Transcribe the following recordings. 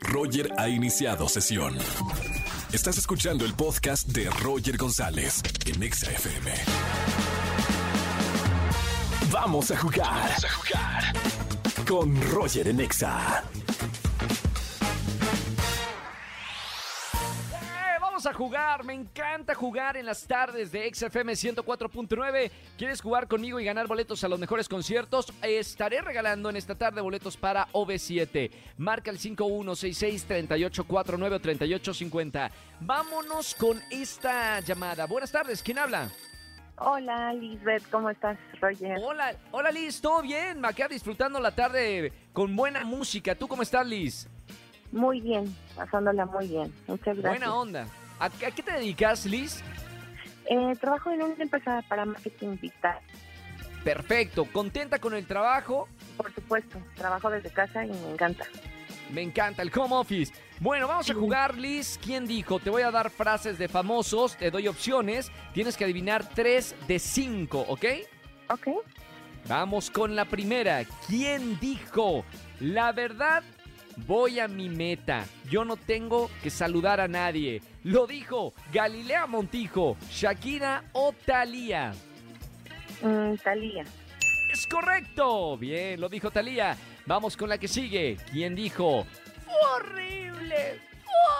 Roger ha iniciado sesión. Estás escuchando el podcast de Roger González en Exa FM. Vamos a jugar. Vamos a jugar. Con Roger en Exa. A jugar, me encanta jugar en las tardes de XFM 104.9. ¿Quieres jugar conmigo y ganar boletos a los mejores conciertos? Estaré regalando en esta tarde boletos para OV7. Marca el 5166-3849 3850. Vámonos con esta llamada. Buenas tardes, ¿quién habla? Hola, Lisbeth, ¿cómo estás, Roger? Hola, hola Liz, ¿todo bien? Queda disfrutando la tarde con buena música. ¿Tú cómo estás, Liz? Muy bien, pasándola muy bien. Muchas gracias. Buena onda. ¿A, qué te dedicas, Liz? Eh, trabajo en una empresa para marketing digital. Perfecto. ¿Contenta con el trabajo? Por supuesto. Trabajo desde casa y me encanta. Me encanta el home office. Bueno, vamos a jugar, Liz. ¿Quién dijo? Te voy a dar frases de famosos, te doy opciones. Tienes que adivinar tres de cinco, ¿ok? Ok. Vamos con la primera. ¿Quién dijo? La verdad Voy a mi meta. Yo no tengo que saludar a nadie. Lo dijo Galilea Montijo, Shakira o Talía. Mm, Talía. Es correcto. Bien, lo dijo Talía. Vamos con la que sigue. ¿Quién dijo? horrible!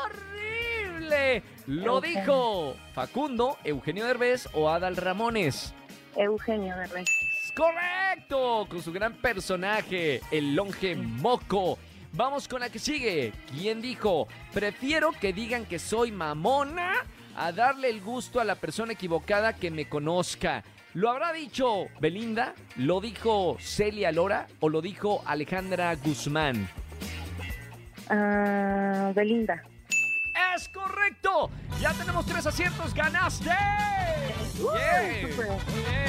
horrible! Lo dijo Facundo, Eugenio Derbez o Adal Ramones. Eugenio Derbez. Correcto, con su gran personaje, el longe moco. Vamos con la que sigue. ¿Quién dijo? Prefiero que digan que soy mamona a darle el gusto a la persona equivocada que me conozca. ¿Lo habrá dicho Belinda? ¿Lo dijo Celia Lora? ¿O lo dijo Alejandra Guzmán? Ah, Belinda. ¡Es correcto! Ya tenemos tres aciertos. ¡Ganaste! bien, bien.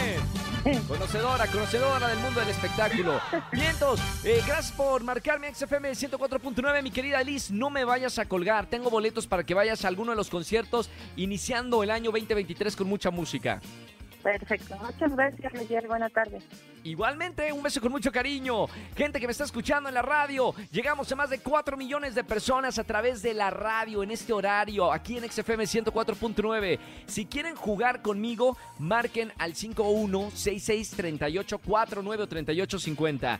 Conocedora, conocedora del mundo del espectáculo. Vientos, eh, gracias por marcarme XFM 104.9, mi querida Liz. No me vayas a colgar. Tengo boletos para que vayas a alguno de los conciertos iniciando el año 2023 con mucha música. Perfecto. Muchas gracias, Miguel. Buenas tardes. Igualmente, un beso con mucho cariño. Gente que me está escuchando en la radio. Llegamos a más de 4 millones de personas a través de la radio en este horario, aquí en XFM 104.9. Si quieren jugar conmigo, marquen al 516638493850.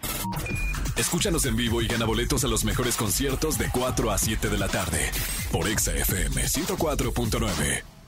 Escúchanos en vivo y gana boletos a los mejores conciertos de 4 a 7 de la tarde por XFM 104.9.